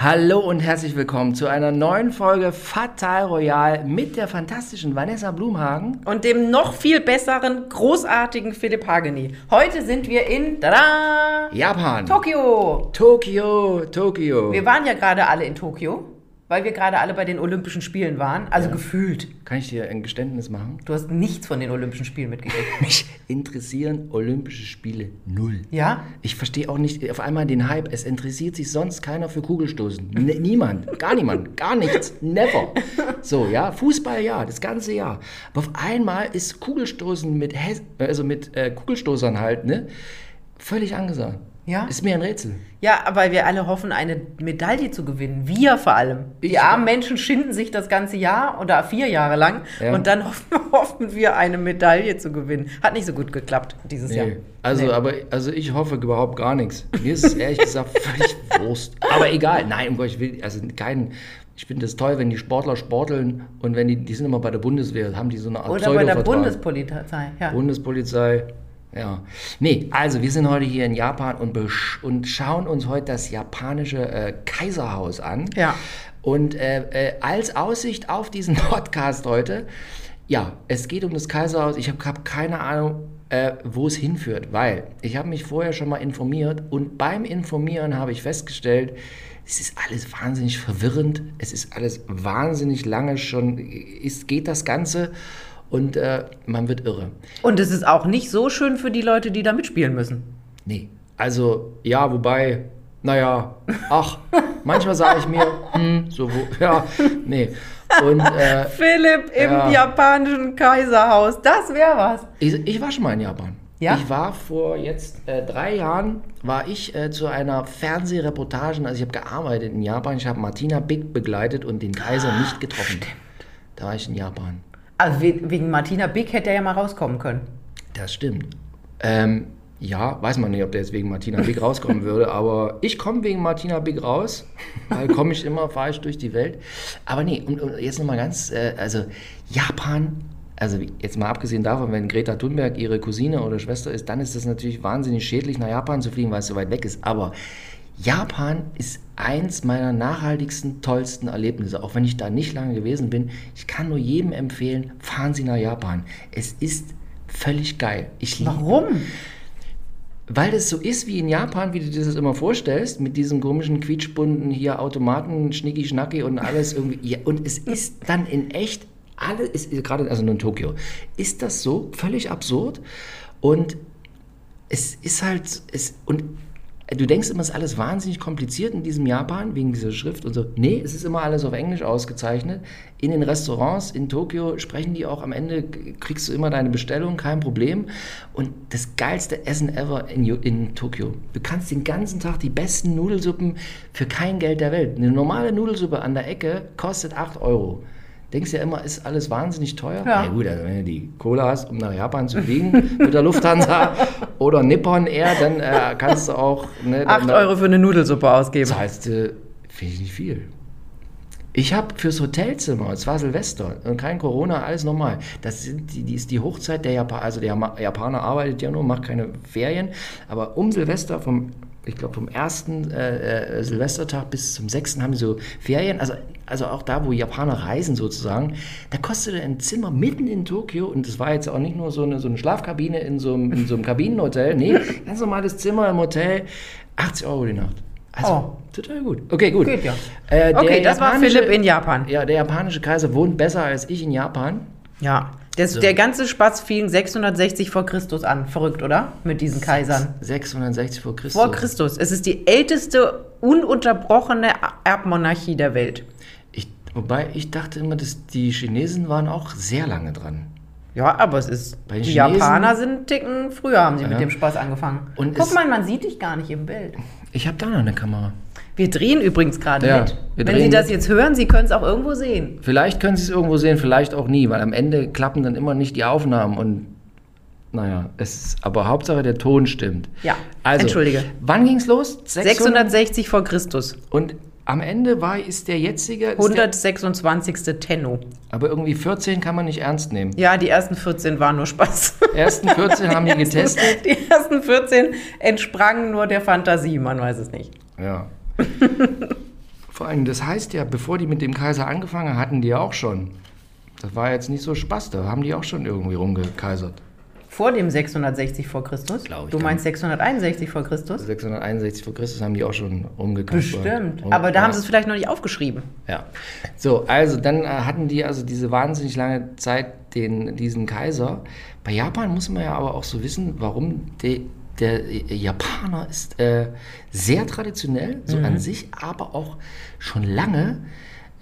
Hallo und herzlich willkommen zu einer neuen Folge Fatal Royal mit der fantastischen Vanessa Blumhagen. Und dem noch viel besseren, großartigen Philipp Hageni. Heute sind wir in tada, Japan. Tokio. Tokio, Tokio. Wir waren ja gerade alle in Tokio, weil wir gerade alle bei den Olympischen Spielen waren. Also gefühlt. Kann ich dir ein Geständnis machen? Du hast nichts von den Olympischen Spielen mitgekriegt. Mich interessieren Olympische Spiele null. Ja? Ich verstehe auch nicht auf einmal den Hype. Es interessiert sich sonst keiner für Kugelstoßen. N niemand, gar niemand, gar nichts, never. So, ja, Fußball ja, das ganze Jahr. Aber auf einmal ist Kugelstoßen mit, Hes also mit äh, Kugelstoßern halt, ne, völlig angesagt. Ja? Ist mir ein Rätsel. Ja, aber wir alle hoffen, eine Medaille zu gewinnen. Wir vor allem. Die Ich- armen Menschen schinden sich das ganze Jahr oder vier Jahre lang Ja. und dann hoffen, hoffen wir, eine Medaille zu gewinnen. Hat nicht so gut geklappt dieses Jahr. Nee. Also, Nee. aber, also ich hoffe überhaupt gar nichts. Mir ist es ehrlich gesagt völlig Wurst. Aber egal, nein, um Gott, ich will, also kein, ich finde das toll, wenn die Sportler sporteln und wenn die, die sind immer bei der Bundeswehr, haben die so eine Art Oder bei der. Bundespolizei. Ja. Bundespolizei. Ja. Nee, also wir sind heute hier in Japan und, und schauen uns heute das japanische äh, Kaiserhaus an. Ja. Und äh, äh, als Aussicht auf diesen Podcast heute, ja, es geht um das Kaiserhaus. Ich habe hab keine Ahnung, äh, wo es hinführt, weil ich habe mich vorher schon mal informiert und beim Informieren habe ich festgestellt, es ist alles wahnsinnig verwirrend, es ist alles wahnsinnig lange schon, ist, geht das Ganze und äh, man wird irre. Und es ist auch nicht so schön für die Leute, die da mitspielen müssen. Nee, also ja, wobei, naja, ach, manchmal sage ich mir, hm, so, wo, ja, nee. Und äh, Philipp im Ja. japanischen Kaiserhaus, das wäre was. ich, ich war schon mal in Japan. Ja? Ich war vor jetzt äh, drei Jahren, war ich äh, zu einer Fernsehreportage, also ich habe gearbeitet in Japan, ich habe Martina Big begleitet und den Kaiser nicht getroffen. Da war ich in Japan. Also we- wegen Martina Big hätte er ja mal rauskommen können. Das stimmt. Ähm, ja, weiß man nicht, ob der jetzt wegen Martina Big rauskommen würde, aber ich komme wegen Martina Big raus, weil komme ich immer, fahre ich durch die Welt. Aber nee, und, und jetzt nochmal ganz, äh, also Japan, also jetzt mal abgesehen davon, wenn Greta Thunberg ihre Cousine oder Schwester ist, dann ist das natürlich wahnsinnig schädlich, nach Japan zu fliegen, weil es so weit weg ist. Aber Japan ist eins meiner nachhaltigsten, tollsten Erlebnisse. Auch wenn ich da nicht lange gewesen bin, ich kann nur jedem empfehlen, fahren Sie nach Japan. Es ist völlig geil. Ich liebe Warum? weil das so ist wie in Japan, wie du dir das immer vorstellst, mit diesem komischen quietschbunten hier Automaten, Schnicki Schnacki und alles irgendwie. Ja, und es ist dann in echt, alle ist gerade, also nur in Tokio, ist das so völlig absurd und es ist halt, es, und du denkst immer, es ist alles wahnsinnig kompliziert in diesem Japan, wegen dieser Schrift und so. Nee, es ist immer alles auf Englisch ausgezeichnet. In den Restaurants in Tokio sprechen die auch am Ende, kriegst du immer deine Bestellung, kein Problem. Und das geilste Essen ever in, in Tokio. Du kannst den ganzen Tag die besten Nudelsuppen für kein Geld der Welt. Eine normale Nudelsuppe an der Ecke kostet 8 Euro. Denkst ja immer, ist alles wahnsinnig teuer? Ja. gut, also wenn du die Kohle hast, um nach Japan zu fliegen mit der Lufthansa oder Nippon Air, dann äh, kannst du auch... Ne, dann- 8 Euro für eine Nudelsuppe ausgeben. zahlst du, finde ich nicht viel. Ich habe fürs Hotelzimmer, es war Silvester und kein Corona, alles normal. Das sind die, die ist die Hochzeit der Japaner, also der Japaner arbeitet ja nur, macht keine Ferien, aber um Silvester vom, ich glaube vom ersten äh, äh, Silvestertag bis zum sechsten haben sie so Ferien, also, also auch da, wo Japaner reisen sozusagen, da kostete ein Zimmer mitten in Tokio und das war jetzt auch nicht nur so eine, so eine Schlafkabine in so, einem, in so einem Kabinenhotel, nee, ganz normales Zimmer im Hotel, 80 Euro die Nacht. Also, Oh. total gut. Okay, gut. Geht ja. Äh, Okay, das war Philipp in Japan. Ja, der japanische Kaiser wohnt besser als ich in Japan. Ja. Das, Der ganze Spaß fing 660 vor Christus an. Verrückt, oder? Mit diesen Kaisern. 660 vor Christus. Vor Christus. Es ist die älteste ununterbrochene Erbmonarchie der Welt. Ich, wobei ich dachte immer, dass die Chinesen waren auch sehr lange dran. Ja, aber es ist. Die Chinesen- Japaner sind Ticken früher haben sie Ja. mit dem Spaß angefangen. Und Guck mal, man sieht dich gar nicht im Bild. Ich habe da noch eine Kamera. Wir drehen übrigens gerade Ja, mit. Wenn Sie das mit. jetzt hören, Sie können es auch irgendwo sehen. Vielleicht können Sie es irgendwo sehen, vielleicht auch nie, weil am Ende klappen dann immer nicht die Aufnahmen und naja, es ist, aber Hauptsache der Ton stimmt. Ja, also, entschuldige. Wann ging's los? 660 vor Christus. Und am Ende war, ist der jetzige, ist der, 126. Tenno. aber irgendwie 14 kann man nicht ernst nehmen. Ja, die ersten 14 waren nur Spaß. Ersten 14 haben die getestet. Die ersten 14 entsprangen nur der Fantasie, man weiß es nicht. Ja. Vor allem, das heißt ja, bevor die mit dem Kaiser angefangen hatten, die auch schon. Das war jetzt nicht so Spaß, da haben die auch schon irgendwie rumgekaisert. Vor dem 660 vor Christus? Ich Du meinst 661 vor Christus? 661 vor Christus haben die auch schon rumgekaisert. Bestimmt. Und- Aber da ja. haben sie es vielleicht noch nicht aufgeschrieben. Ja. So, also dann äh, hatten die also diese wahnsinnig lange Zeit den, diesen Kaiser. Bei Japan muss man ja aber auch so wissen, warum de, der Japaner ist äh, sehr traditionell, so an sich, aber auch schon lange.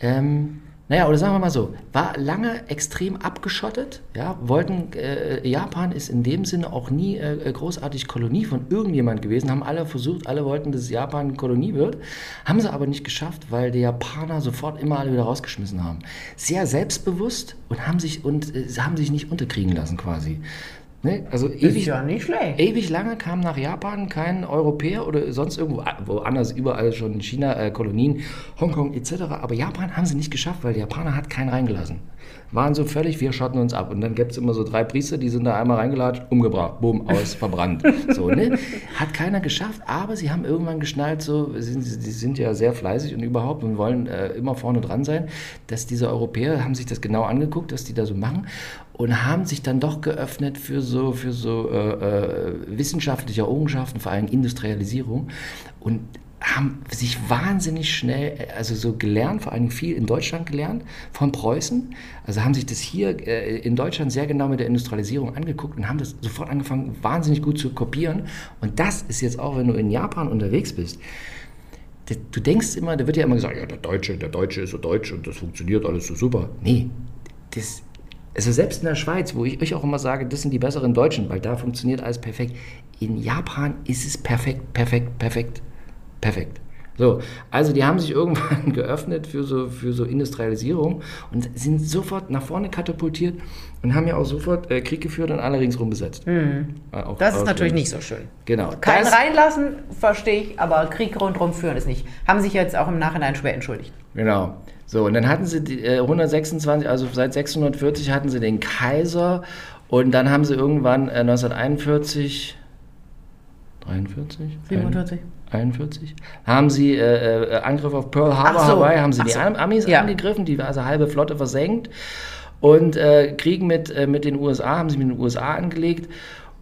Ähm, naja, oder sagen wir mal so, war lange extrem abgeschottet. Ja, wollten, äh, Japan ist in dem Sinne auch nie äh, großartig Kolonie von irgendjemand gewesen. Haben alle versucht, alle wollten, dass Japan Kolonie wird. Haben sie aber nicht geschafft, weil die Japaner sofort immer alle wieder rausgeschmissen haben. Sehr selbstbewusst und haben sich, und, äh, haben sich nicht unterkriegen lassen quasi. Ne? Also Ist ewig, ja nicht schlecht. Ewig lange kam nach Japan kein Europäer oder sonst irgendwo woanders, überall schon in China, äh, Kolonien, Hongkong etc. Aber Japan haben sie nicht geschafft, weil der Japaner hat keinen reingelassen. Waren so völlig, wir schotten uns ab. Und dann gibt es immer so drei Priester, die sind da einmal reingelatscht, umgebracht, bumm, aus, verbrannt. So, ne? Hat keiner geschafft, aber sie haben irgendwann geschnallt, so, sie sind, sie sind ja sehr fleißig und überhaupt und wollen äh, immer vorne dran sein, dass diese Europäer haben sich das genau angeguckt, was die da so machen und haben sich dann doch geöffnet für so, für so äh, äh, wissenschaftliche Errungenschaften, vor allem Industrialisierung und haben sich wahnsinnig schnell, äh, also so gelernt, vor allem viel in Deutschland gelernt, von Preußen. Also haben sich das hier äh, in Deutschland sehr genau mit der Industrialisierung angeguckt und haben das sofort angefangen, wahnsinnig gut zu kopieren. Und das ist jetzt auch, wenn du in Japan unterwegs bist, du denkst immer, da wird ja immer gesagt, ja, der Deutsche, der Deutsche ist so deutsch und das funktioniert alles so super. Nee, das, also selbst in der Schweiz, wo ich euch auch immer sage, das sind die besseren Deutschen, weil da funktioniert alles perfekt. In Japan ist es perfekt, perfekt, perfekt, perfekt. So, also die haben sich irgendwann geöffnet für so, für so Industrialisierung und sind sofort nach vorne katapultiert und haben ja auch sofort äh, Krieg geführt und alle ringsrum besetzt. Äh, auch- Mhm. Das ist natürlich nicht so schön. Genau. Kein das- reinlassen, verstehe ich, aber Krieg rundherum führen ist nicht. Haben sich jetzt auch im Nachhinein schwer entschuldigt. Genau. So, und dann hatten sie die, äh, 126, also seit 640 hatten sie den Kaiser und dann haben sie irgendwann äh, 1941, 43? 47. 41, haben sie äh, äh, Angriff auf Pearl Harbor, so. Hawaii, haben sie Ach die so. Am- Amis Ja. angegriffen, die also halbe Flotte versenkt und äh, Krieg mit, äh, mit den USA, haben sie mit den USA angelegt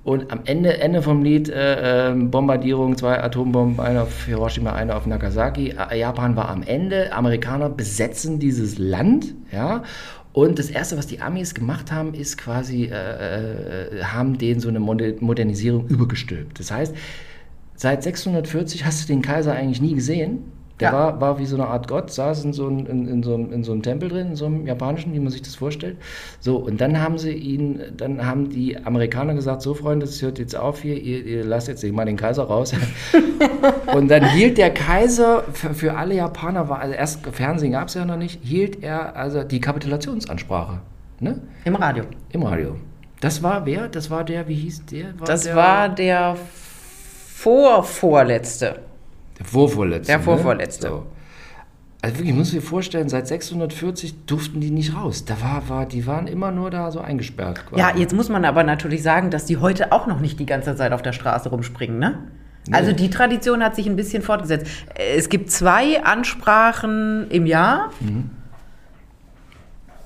und am Ende, Ende vom Lied äh, äh, Bombardierung, zwei Atombomben, eine auf Hiroshima, eine auf Nagasaki. Äh, Japan war am Ende, Amerikaner besetzen dieses Land, ja, und das Erste, was die Amis gemacht haben, ist quasi, äh, äh, haben denen so eine Mode- Modernisierung übergestülpt. Das heißt, Seit 640 hast du den Kaiser eigentlich nie gesehen. Der Ja. war, war wie so eine Art Gott, saß in so, einem, in, in, so einem, in so einem Tempel drin, in so einem japanischen, wie man sich das vorstellt. So, und dann haben sie ihn, dann haben die Amerikaner gesagt, so Freunde, das hört jetzt auf hier, ihr, ihr lasst jetzt mal den Kaiser raus. und dann hielt der Kaiser, für, für alle Japaner war, also erst Fernsehen gab es ja noch nicht, hielt er also die Kapitulationsansprache. Ne? Im Radio. Im Radio. Das war wer? Das war der, wie hieß der? Das der, war der vorvorletzte. Der Vorvorletzte. Der Vorvorletzte. Ne? So. Also wirklich, ich muss mir vorstellen, seit 640 durften die nicht raus. Da war, war, die waren immer nur da so eingesperrt. Quasi. Ja, jetzt muss man aber natürlich sagen, dass die heute auch noch nicht die ganze Zeit auf der Straße rumspringen, ne? Nee. Also die Tradition hat sich ein bisschen fortgesetzt. Es gibt zwei Ansprachen im Jahr.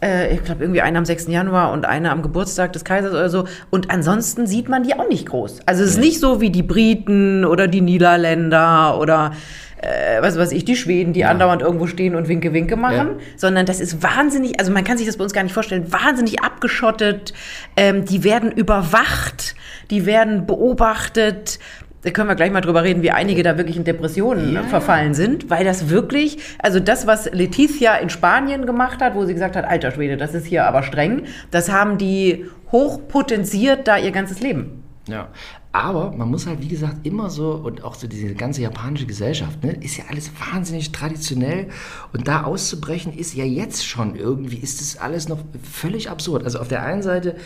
Äh, ich glaube, irgendwie eine am 6. Januar und eine am Geburtstag des Kaisers oder so. Und ansonsten sieht man die auch nicht groß. Also es ist nicht so wie die Briten oder die Niederländer oder äh, was weiß ich, die Schweden, die andauernd irgendwo stehen und Winke Winke machen, Ja. sondern das ist wahnsinnig, also man kann sich das bei uns gar nicht vorstellen, wahnsinnig abgeschottet. Ähm, die werden überwacht, die werden beobachtet. Da können wir gleich mal drüber reden, wie einige da wirklich in Depressionen Ja. verfallen sind, weil das wirklich, also das, was Letizia in Spanien gemacht hat, wo sie gesagt hat, alter Schwede, das ist hier aber streng, das haben die hochpotenziert da ihr ganzes Leben. Ja. Aber man muss halt, wie gesagt, immer so, und auch so diese ganze japanische Gesellschaft, ne, ist ja alles wahnsinnig traditionell. Und da auszubrechen, ist ja jetzt schon irgendwie, ist das alles noch völlig absurd. Also auf der einen Seite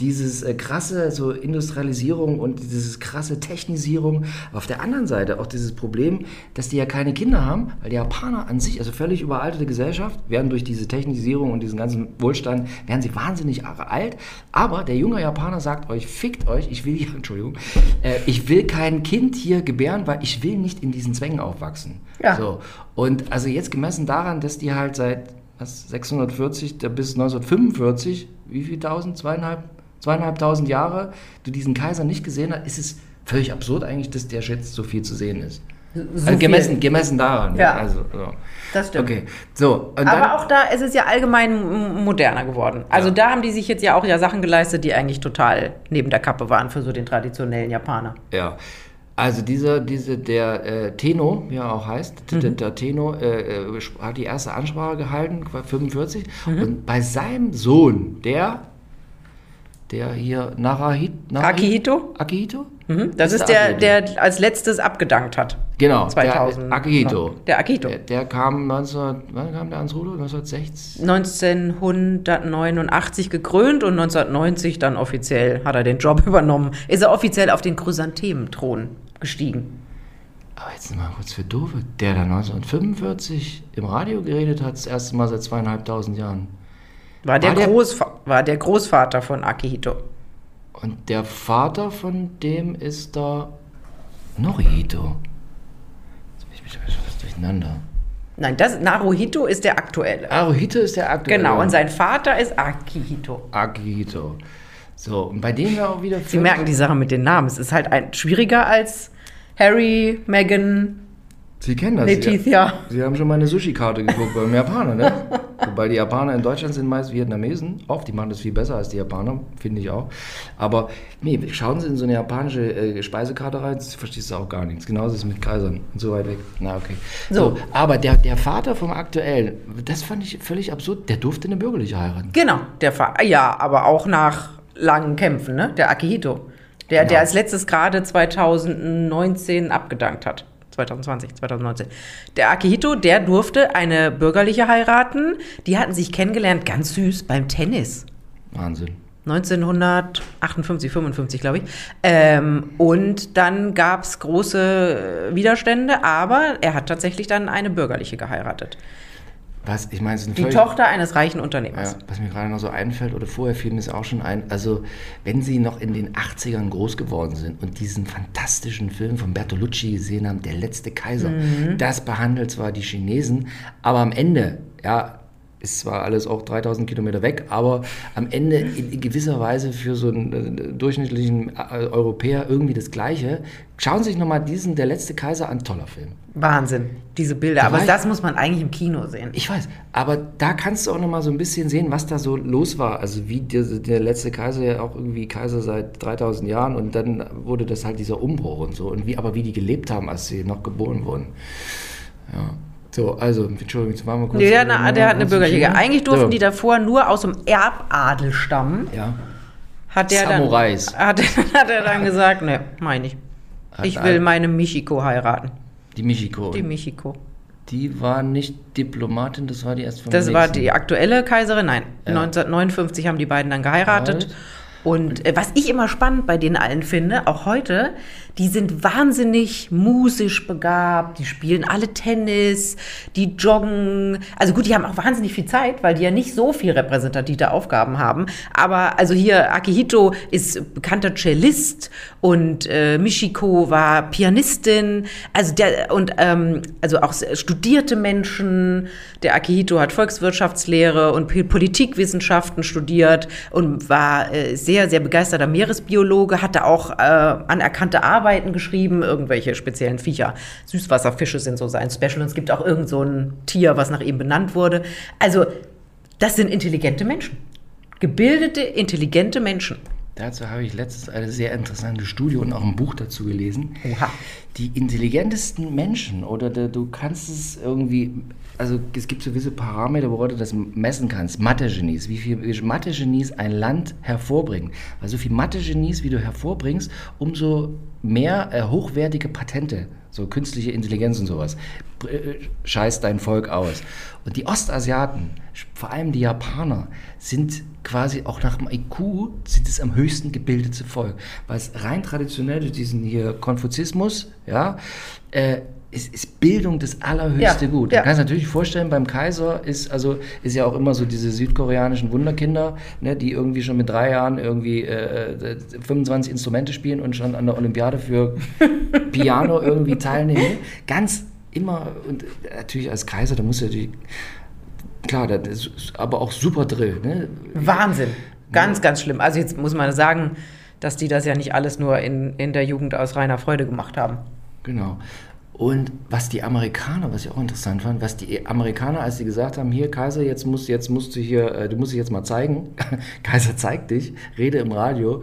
dieses äh, krasse so Industrialisierung und dieses krasse Technisierung. Aber auf der anderen Seite auch dieses Problem, dass die ja keine Kinder haben, weil die Japaner an sich, also völlig überaltete Gesellschaft, werden durch diese Technisierung und diesen ganzen Wohlstand, werden sie wahnsinnig alt. Aber der junge Japaner sagt euch, fickt euch, ich will hier, Entschuldigung, äh, ich will kein Kind hier gebären, weil ich will nicht in diesen Zwängen aufwachsen. Ja. So. Und also jetzt gemessen daran, dass die halt seit was, 640 bis 1945, wie viel tausend, zweieinhalb, zweieinhalbtausend Jahre du diesen Kaiser nicht gesehen hast, ist es völlig absurd eigentlich, dass der jetzt so viel zu sehen ist. So also gemessen, gemessen daran. Ja. Also, so. Das stimmt. Okay, so. Aber dann, auch da ist es ja allgemein moderner geworden. Also Ja. da haben die sich jetzt ja auch ja Sachen geleistet, die eigentlich total neben der Kappe waren für so den traditionellen Japaner. Ja. Also dieser, diese, der äh, Teno, wie er auch heißt, Mhm. der, der Teno äh, äh, hat die erste Ansprache gehalten, 45. Mhm. Und bei seinem Sohn, der, der hier Narahit, Akihito? Akihito? Mhm. Das Ist ist der der, der als letztes abgedankt hat. Genau, 2000. der Akihito. Der Akihito. Der, der kam 19, wann kam der ans Ruder? 1960? 1989 gekrönt und 1990 dann offiziell hat er den Job übernommen. Ist er offiziell auf den Chrysanthementhron gestiegen. Aber jetzt mal kurz für Doofe. Der da 1945 im Radio geredet hat, das erste Mal seit zweieinhalbtausend Jahren. War der, War der- Großva war der Großvater von Akihito. Und der Vater von dem ist da Norihito. Jetzt bin ich mich was durcheinander. Nein, das Naruhito ist der aktuelle. Aruhito ist der aktuelle. Genau, und sein Vater ist Akihito. Akihito. So, und bei dem ja auch wieder... Sie merken die Sache mit den Namen. Es ist halt ein, schwieriger als Harry, Meghan, Sie kennen das. Letizia. Sie, Sie haben schon mal eine Sushi-Karte geguckt beim Japaner, ne? Wobei die Japaner in Deutschland sind meist Vietnamesen. Oft, die machen das viel besser als die Japaner, finde ich auch. Aber nee, schauen Sie in so eine japanische äh, Speisekarte rein, verstehst du auch gar nichts. Genauso ist es mit Kaisern und so weit weg. Na, okay. So. aber der, der Vater vom Aktuellen, das fand ich völlig absurd, der durfte eine bürgerliche heiraten. Genau, der Vater. Ja, aber auch nach langen Kämpfen, ne? Der Akihito. Der, Genau. der als letztes gerade 2019 abgedankt hat. 2020, 2019. Der Akihito, der durfte eine bürgerliche heiraten. Die hatten sich kennengelernt, ganz süß, beim Tennis. Wahnsinn. 1958, 55, glaube ich. Ähm, und dann gab es große Widerstände, aber er hat tatsächlich dann eine bürgerliche geheiratet. Was, ich meine, Die Tochter eines reichen Unternehmers. Ja, was mir gerade noch so einfällt, oder vorher fiel mir es auch schon ein, also wenn Sie noch in den 80ern groß geworden sind und diesen fantastischen Film von Bertolucci gesehen haben, Der letzte Kaiser, Mhm. das behandelt zwar die Chinesen, aber am Ende, ja, ist zwar alles auch 3000 Kilometer weg, aber am Ende in, gewisser Weise für so einen äh, durchschnittlichen äh, Europäer irgendwie das Gleiche. Schauen Sie sich nochmal diesen Der letzte Kaiser an, toller Film. Wahnsinn, diese Bilder. Aber weiß- das muss man eigentlich im Kino sehen. Ich weiß, aber da kannst du auch noch mal so ein bisschen sehen, was da so los war. Also wie der, der letzte Kaiser ja auch irgendwie Kaiser seit 3000 Jahren und dann wurde das halt dieser Umbruch und so. Und wie, aber wie die gelebt haben, als sie noch geboren wurden. Ja. So, also, Entschuldigung, jetzt waren wir kurz. Nee, der, hat eine- der hat eine kurz bürgerliche. Eigentlich durften so. die davor nur aus dem Erbadel stammen. Ja. Hat der Samurais. Dann, hat, hat er dann gesagt, ne, meine ich. Hat Ich will meine Michiko heiraten. Die Michiko. Die Die, Michiko. war nicht Diplomatin, das war die erst von Das war die aktuelle Kaiserin. Nein, Ja. 1959 haben die beiden dann geheiratet. Right. Und äh, was ich immer spannend bei denen allen finde, auch heute, die sind wahnsinnig musisch begabt, die spielen alle Tennis, die joggen. Also gut, die haben auch wahnsinnig viel Zeit, weil die ja nicht so viel repräsentative Aufgaben haben. Aber also hier, Akihito ist bekannter Cellist und äh, Michiko war Pianistin. Also der, und ähm, also auch studierte Menschen. Der Akihito hat Volkswirtschaftslehre und Politikwissenschaften studiert und war äh, sehr, sehr begeisterter Meeresbiologe, hatte auch äh, anerkannte Arbeiten geschrieben, irgendwelche speziellen Viecher. Süßwasserfische sind so sein Special und es gibt auch irgend so ein Tier, was nach ihm benannt wurde. Also, das sind intelligente Menschen. Gebildete, intelligente Menschen. Dazu habe ich letztens eine sehr interessante Studie und auch ein Buch dazu gelesen. Oha. Die intelligentesten Menschen oder der, du kannst es irgendwie, also es gibt so gewisse Parameter, woran du das messen kannst. Mathe-Genies, wie viel Mathe-Genies ein Land hervorbringen. Weil so viel Mathe-Genies, wie du hervorbringst, umso mehr äh, hochwertige Patente, so künstliche Intelligenz und sowas. Äh, Scheiß dein Volk aus. Und die Ostasiaten, vor allem die Japaner, sind quasi auch nach dem IQ sind es am höchsten gebildete Volk. Weil es rein traditionell durch diesen hier Konfuzismus, ja, äh, ist, ist Bildung das allerhöchste Ja, Gut. ja. Du kannst natürlich vorstellen, beim Kaiser ist also ist ja auch immer so diese südkoreanischen Wunderkinder, ne, die irgendwie schon mit drei Jahren irgendwie äh, äh, 25 Instrumente spielen und schon an der Olympiade für Piano irgendwie teilnehmen. Ganz immer und natürlich als Kaiser, da muss ja natürlich klar, das ist aber auch super Drill. Ne? Wahnsinn. Ganz, ganz schlimm. Also jetzt muss man sagen, dass die das ja nicht alles nur in, in der Jugend aus reiner Freude gemacht haben. Genau. Und was die Amerikaner, was ich auch interessant fand, was die Amerikaner, als sie gesagt haben, hier Kaiser, jetzt musst, jetzt musst du hier, äh, du musst dich jetzt mal zeigen, Kaiser zeigt dich, rede im Radio.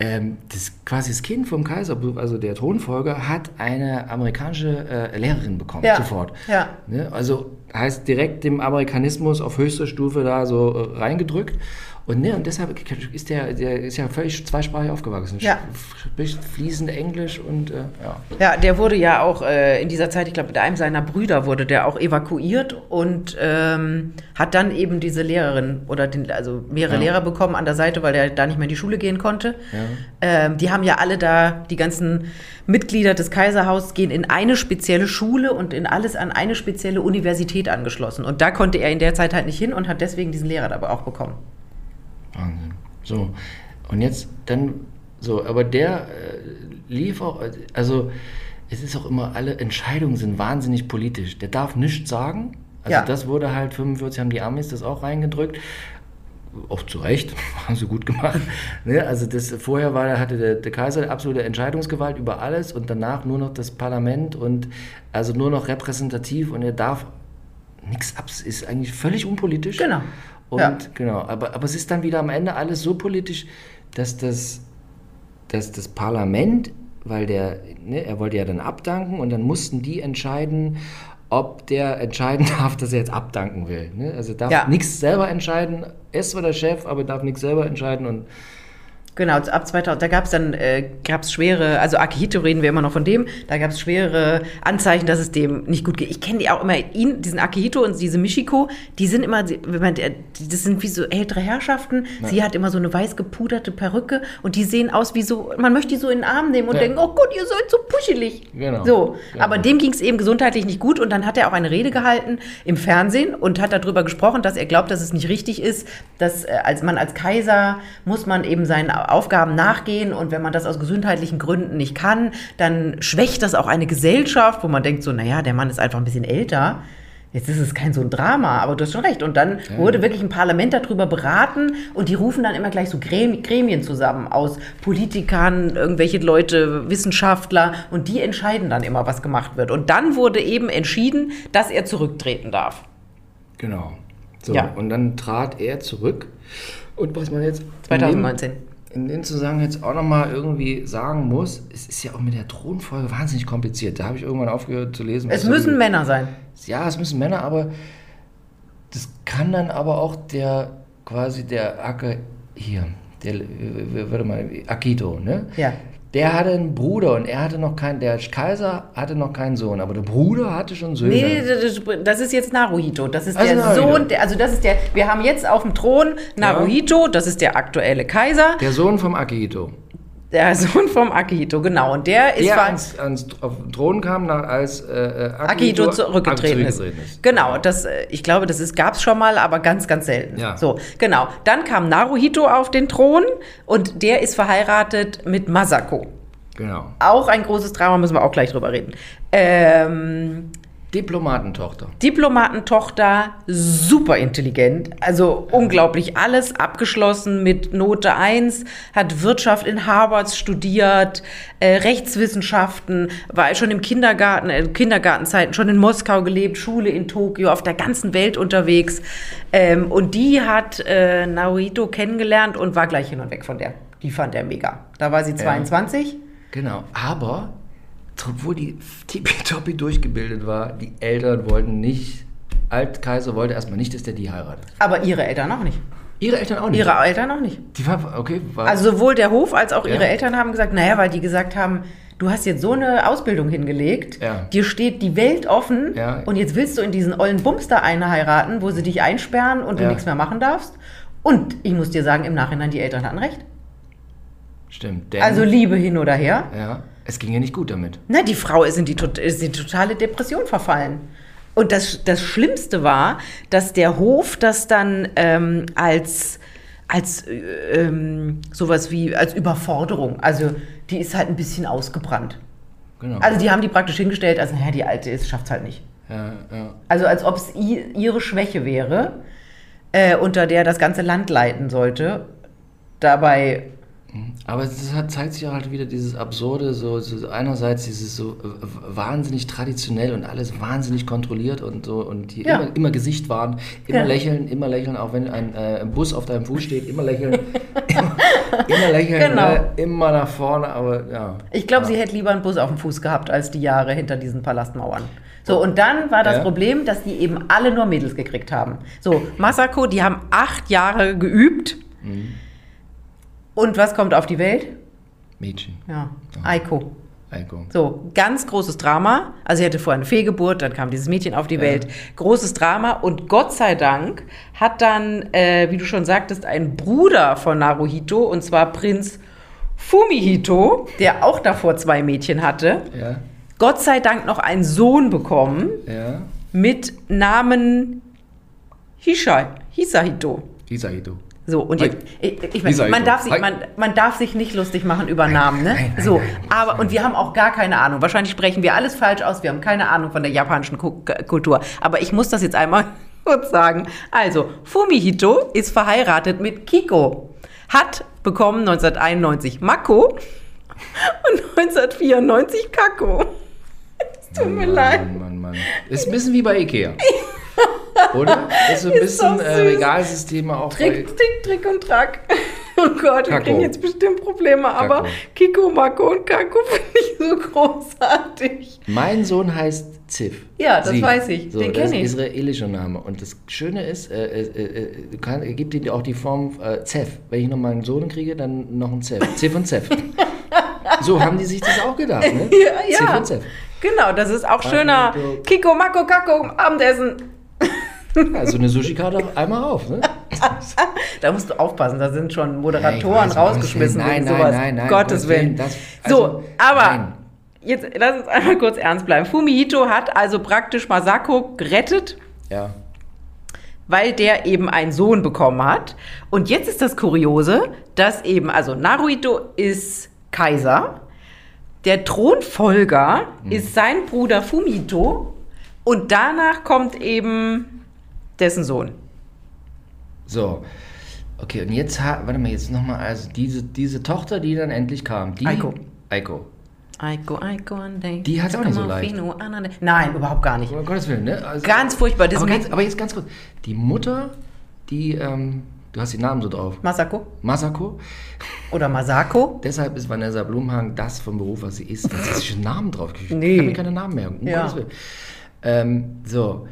Ähm, das quasi das Kind vom Kaiser, also der Thronfolger, hat eine amerikanische äh, Lehrerin bekommen, Ja, sofort. ja. Ne? Also heißt direkt dem Amerikanismus auf höchster Stufe da so äh, reingedrückt. Und, ne, und deshalb ist der, der ist ja völlig zweisprachig aufgewachsen. Ja. Spricht fließend Englisch und äh, ja. Ja, der wurde ja auch äh, in dieser Zeit, ich glaube, mit einem seiner Brüder wurde der auch evakuiert und ähm, hat dann eben diese Lehrerin oder den, also mehrere Ja. Lehrer bekommen an der Seite, weil der da nicht mehr in die Schule gehen konnte. Ähm, die haben ja alle da, die ganzen Mitglieder des Kaiserhauses gehen in eine spezielle Schule und in alles an eine spezielle Universität angeschlossen. Und da konnte er in der Zeit halt nicht hin und hat deswegen diesen Lehrer aber auch bekommen. Wahnsinn. So, und jetzt dann, so, aber der äh, lief auch, also es ist auch immer, alle Entscheidungen sind wahnsinnig politisch. Der darf nichts sagen. Also Ja. das wurde halt, 45 haben die Amis das auch reingedrückt. Auch zu Recht, haben sie gut gemacht. Ne? Also das, vorher war, hatte der, der Kaiser absolute Entscheidungsgewalt über alles und danach nur noch das Parlament und also nur noch repräsentativ und er darf nichts ab, ist eigentlich völlig unpolitisch. Genau. Und Ja. genau, aber, aber es ist dann wieder am Ende alles so politisch, dass das, dass das Parlament, weil der, ne, er wollte ja dann abdanken und dann mussten die entscheiden, ob der entscheiden darf, dass er jetzt abdanken will. Ne? Also er darf Ja. nichts selber entscheiden, er ist zwar der Chef, aber darf nichts selber entscheiden und Genau, ab 2000, da gab es dann äh, gab's schwere, also Akihito reden wir immer noch von dem, da gab es schwere Anzeichen, dass es dem nicht gut geht. Ich kenne die auch immer, ihn, diesen Akihito und diese Michiko, die sind immer, wenn man, das sind wie so ältere Herrschaften. Sie hat immer so eine weiß gepuderte Perücke und die sehen aus wie so, man möchte die so in den Arm nehmen und Ja. denken, oh Gott, ihr seid so puschelig. Genau. So, Genau. aber dem ging es eben gesundheitlich nicht gut und dann hat er auch eine Rede gehalten im Fernsehen und hat darüber gesprochen, dass er glaubt, dass es nicht richtig ist, dass äh, als man als Kaiser muss man eben seinen Aufgaben nachgehen und wenn man das aus gesundheitlichen Gründen nicht kann, dann schwächt das auch eine Gesellschaft, wo man denkt so, naja, der Mann ist einfach ein bisschen älter. Jetzt ist es kein so ein Drama, aber du hast schon recht. Und dann wurde wirklich ein Parlament darüber beraten und die rufen dann immer gleich so Grem- Gremien zusammen aus Politikern, irgendwelche Leute, Wissenschaftler und die entscheiden dann immer, was gemacht wird. Und dann wurde eben entschieden, dass er zurücktreten darf. genau. So, Ja. und dann trat er zurück. Und was man jetzt in dem- 2019. in dem Zusammenhang jetzt auch nochmal irgendwie sagen muss, es ist ja auch mit der Thronfolge wahnsinnig kompliziert. Da habe ich irgendwann aufgehört zu lesen. Es was müssen irgendwie- Männer sein. Ja, es müssen Männer, aber das kann dann aber auch der quasi der Ake hier, der, warte mal, Akito, ne? Ja. Der hatte einen Bruder und er hatte noch keinen, der Kaiser hatte noch keinen Sohn, aber der Bruder hatte schon Söhne. Nee, das- ist jetzt Naruhito. Das ist Also der Naruhito. Sohn, der, also das ist der, wir haben jetzt auf dem Thron Naruhito, das ist der aktuelle Kaiser, Der Sohn vom Akihito. Der Sohn vom Akihito, genau. Und der ist Der ans, ans, auf den Thron kam, nach, als äh, äh, Akihito zurückgetreten ist. ist. Genau, das, äh, ich glaube, das ist, gab's schon mal, aber ganz, ganz selten. Ja. So, genau. Dann kam Naruhito auf den Thron und der ist verheiratet mit Masako. Genau. Auch ein großes Drama, müssen wir auch gleich drüber reden. Ähm, Diplomatentochter. Diplomatentochter, super intelligent, also unglaublich alles abgeschlossen mit Note 1, hat Wirtschaft in Harvard studiert, äh, Rechtswissenschaften, war schon im Kindergarten, äh, Kindergartenzeiten schon in Moskau gelebt, Schule in Tokio, auf der ganzen Welt unterwegs. Ähm, und die hat äh, Naruhito kennengelernt und war gleich hin und weg von der. Die fand er mega. Da war sie 22. Genau, aber obwohl die tippitoppi durchgebildet war, die Eltern wollten nicht, Altkaiser wollte erstmal nicht, dass der die heiratet. Aber ihre Eltern auch nicht. Ihre Eltern auch nicht. Ihre Eltern auch nicht. die war, okay, war, Also sowohl der Hof als auch Ja. ihre Eltern haben gesagt, naja, weil die gesagt haben, du hast jetzt so eine Ausbildung hingelegt, Ja. dir steht die Welt offen Ja. und jetzt willst du in diesen ollen Bums da eine heiraten, wo sie dich einsperren und du nichts mehr machen darfst. Und ich muss dir sagen, im Nachhinein, die Eltern hatten recht. Stimmt. Denn, Also Liebe hin oder her. ja, es ging ja nicht gut damit. Na, die Frau ist in die, ist in die totale Depression verfallen. Und das, das Schlimmste war, dass der Hof das dann ähm, als, als äh, ähm, sowas wie als Überforderung, also die ist halt ein bisschen ausgebrannt. Genau. Also die haben die praktisch hingestellt, als naja, die Alte ist, schafft's halt nicht. ja, ja. Also als ob es ihre Schwäche wäre, äh, unter der das ganze Land leiden sollte. Dabei Aber es hat, zeigt sich auch halt wieder dieses Absurde, so, so einerseits dieses so äh, wahnsinnig traditionell und alles wahnsinnig kontrolliert und so und die Ja. immer, immer Gesicht wahren, immer Ja. lächeln, immer lächeln, auch wenn ein äh, Bus auf deinem Fuß steht, immer lächeln, immer, immer lächeln, Genau. ne? immer nach vorne, aber ja. Ich glaube, ja. sie hätte lieber einen Bus auf dem Fuß gehabt, als die Jahre hinter diesen Palastmauern. So, und dann war das Ja. Problem, dass die eben alle nur Mädels gekriegt haben. So, Masako, die haben acht Jahre geübt. Mhm. Und was kommt auf die Welt? Mädchen, Ja, Aiko. Eiko. So, ganz großes Drama. Also sie hatte vorher eine Fehlgeburt, dann kam dieses Mädchen auf die Welt. Großes Drama. Und Gott sei Dank hat dann, äh, wie du schon sagtest, ein Bruder von Naruhito, und zwar Prinz Fumihito, der auch davor zwei Mädchen hatte, Ja, Gott sei Dank noch einen Sohn bekommen ja. mit Namen Hisha, Hisahito. Hisahito. So, und jetzt, ich, ich mein, Hisahito. man, darf sich, man, man darf sich nicht lustig machen über Namen, ne? so, aber, und wir haben auch gar keine Ahnung. Wahrscheinlich sprechen wir alles falsch aus. Wir haben keine Ahnung von der japanischen Ku- Kultur. Aber ich muss das jetzt einmal kurz sagen. Also, Fumihito ist verheiratet mit Kiko. Hat bekommen 1991 Mako und 1994 Kako. Es tut mir Mann, leid. Mann, Mann, Mann. Ist ein bisschen wie bei Ikea. Oder? Ist so ein Ist bisschen äh. Regalsysteme auch Trick, bei. Trick, Trick und Track. Oh Gott, wir Kako. kriegen jetzt bestimmt Probleme, aber Kako. Kiko, Mako und Kako finde ich so großartig. Mein Sohn heißt Ziff. Ja, das weiß ich. So, Den das kenn ich. ist ein israelischer Name. Und das Schöne ist, äh, äh, äh, du kann, gibt ihm auch die Form äh, Zeff. Wenn ich noch mal einen Sohn kriege, dann noch ein Zeff. Ziff und Zeff. so haben die sich das auch gedacht, ne? Ja, Ziff ja. und Zeff. Genau, das ist auch schöner. Kiko, Mako, Kako, Abendessen. Also eine Sushi-Karte einmal auf, ne? Da musst du aufpassen, da sind schon Moderatoren Nein, weiß, rausgeschmissen wegen Nein, sowas. nein, nein, nein, Gottes Willen. Das- so, also, aber nein. jetzt lass uns einmal kurz ernst bleiben. Fumihito hat also praktisch Masako gerettet Ja. weil der eben einen Sohn bekommen hat. Und jetzt ist das Kuriose, dass eben, also Naruhito ist Kaiser, der Thronfolger ist sein Bruder Fumito und danach kommt eben dessen Sohn. So. Okay, und jetzt, warte mal, jetzt nochmal, also diese, diese Tochter, die dann endlich kam, die... Aiko. Aiko. Aiko, Aiko, ande. Die hat's auch nicht so leicht. Nein, überhaupt gar nicht. Um Gottes Willen, ne? Also, Ganz furchtbar. Das aber, jetzt, aber jetzt ganz kurz. Die Mutter, die, ähm, du hast die Namen so drauf. Masako Masako. oder Masako. Deshalb ist Vanessa Blumhagen das vom Beruf, was sie ist. Was ist schon Namen drauf? Ich Nee. kann mir keine Namen merken. Um Ja. Gottes Willen. Ähm, so.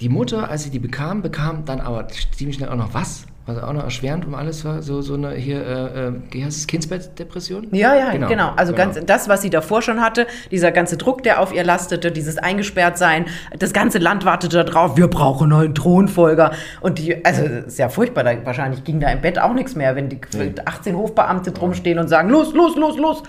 Die Mutter, als sie die bekam, bekam dann aber ziemlich schnell auch noch was? Was auch noch erschwerend um alles war, so, so eine hier, äh, äh, wie heißt es, Kindsbettdepression? Ja, ja, genau. Also genau. ganz das, was sie davor schon hatte, dieser ganze Druck, der auf ihr lastete, dieses Eingesperrtsein, das ganze Land wartete darauf, wir brauchen einen Thronfolger. Und die, also ist ja furchtbar, da, wahrscheinlich ging da im Bett auch nichts mehr, wenn die 18 Hofbeamte drumstehen und sagen, los, los, los, los.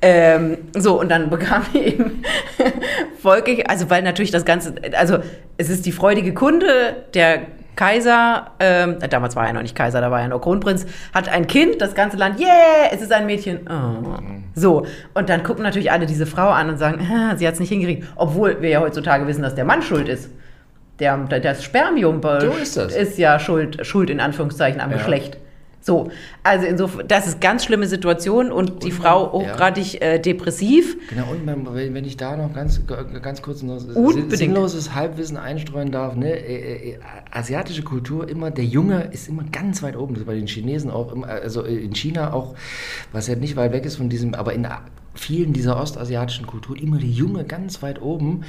Ähm, so, und dann bekam die eben folglich, also weil natürlich das Ganze, also es ist die freudige Kunde, der Kaiser, ähm, damals war er noch nicht Kaiser, da war er noch Kronprinz, hat ein Kind, das ganze Land, yeah, es ist ein Mädchen. Oh. So, und dann gucken natürlich alle diese Frau an und sagen, ah, sie hat es nicht hingekriegt, obwohl wir ja heutzutage wissen, dass der Mann schuld ist. Der, der, das Spermium So ist das. ist ja schuld, schuld in Anführungszeichen am Ja. Geschlecht. So, also insofern, das ist ganz schlimme Situation und die Und Frau man- ja. hochgradig äh, depressiv. Genau, und wenn, wenn ich da noch ganz, ganz kurz noch Unbedingt. sinnloses Halbwissen einstreuen darf, ne? äh, äh, asiatische Kultur immer, der Junge ist immer ganz weit oben, das ist bei den Chinesen auch, immer, also in China auch, was ja nicht weit weg ist von diesem, aber in vielen dieser ostasiatischen Kulturen immer der Junge ganz weit oben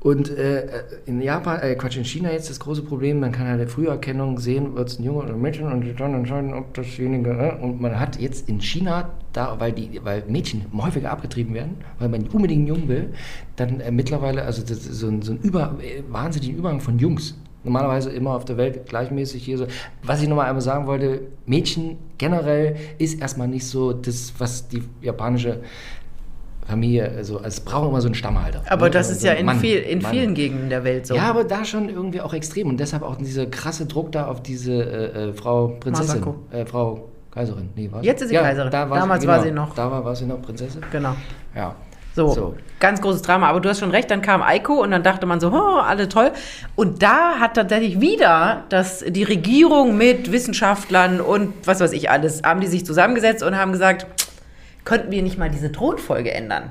Und äh, in Japan, äh, Quatsch, in China jetzt das große Problem, man kann halt der Früherkennung sehen, wird es ein Junge oder ein Mädchen und dann entscheiden, ob dasjenige, äh, und man hat jetzt in China, da, weil, die, weil Mädchen häufiger abgetrieben werden, weil man unbedingt einen Jungen will, dann äh, mittlerweile, also das so ein, so ein über, äh, wahnsinnigen Übergang von Jungs. Normalerweise immer auf der Welt gleichmäßig hier so. Was ich nochmal einmal sagen wollte, Mädchen generell ist erstmal nicht so das, was die japanische Familie, also es braucht immer so einen Stammhalter. Aber ne? das Also ist so ja in, Mann, viel, in Mann. vielen Gegenden der Welt so. Ja, aber da schon irgendwie auch extrem und deshalb auch dieser krasse Druck da auf diese äh, äh, Frau Prinzessin, äh, Frau Kaiserin. Nee, was? Jetzt ist sie Kaiserin. Da war Damals sie, war genau, sie noch. Da war, war sie noch Prinzessin. Genau. Ja. So, So. ganz großes Drama. Aber du hast schon recht, dann kam Eiko und dann dachte man so, oh, alle toll. Und da hat tatsächlich wieder das, die Regierung mit Wissenschaftlern und was weiß ich alles, haben die sich zusammengesetzt und haben gesagt, könnten wir nicht mal diese Thronfolge ändern?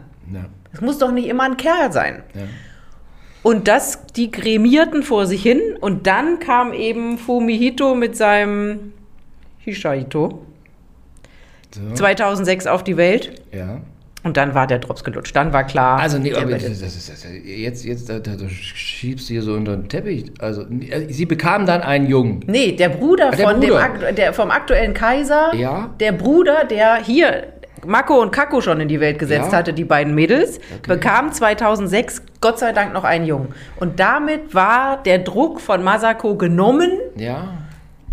Es muss doch nicht immer ein Kerl sein. Und das, die gremierten vor sich hin und dann kam eben Fumihito mit seinem Hishahito So. 2006 auf die Welt ja. und dann war der Drops gelutscht. Dann war klar. Also nee, aber das, das ist, das, jetzt, jetzt da, da, da schiebst du hier so unter den Teppich. Also sie bekam dann einen Jungen. Nee, der Bruder, Ah, der von Dem, Bruder. Akt- der vom aktuellen Kaiser, Ja. der Bruder, der hier Mako und Kako schon in die Welt gesetzt Ja. hatte, die beiden Mädels, Okay. bekam 2006 Gott sei Dank noch einen Jungen. Und damit war der Druck von Masako genommen, Ja.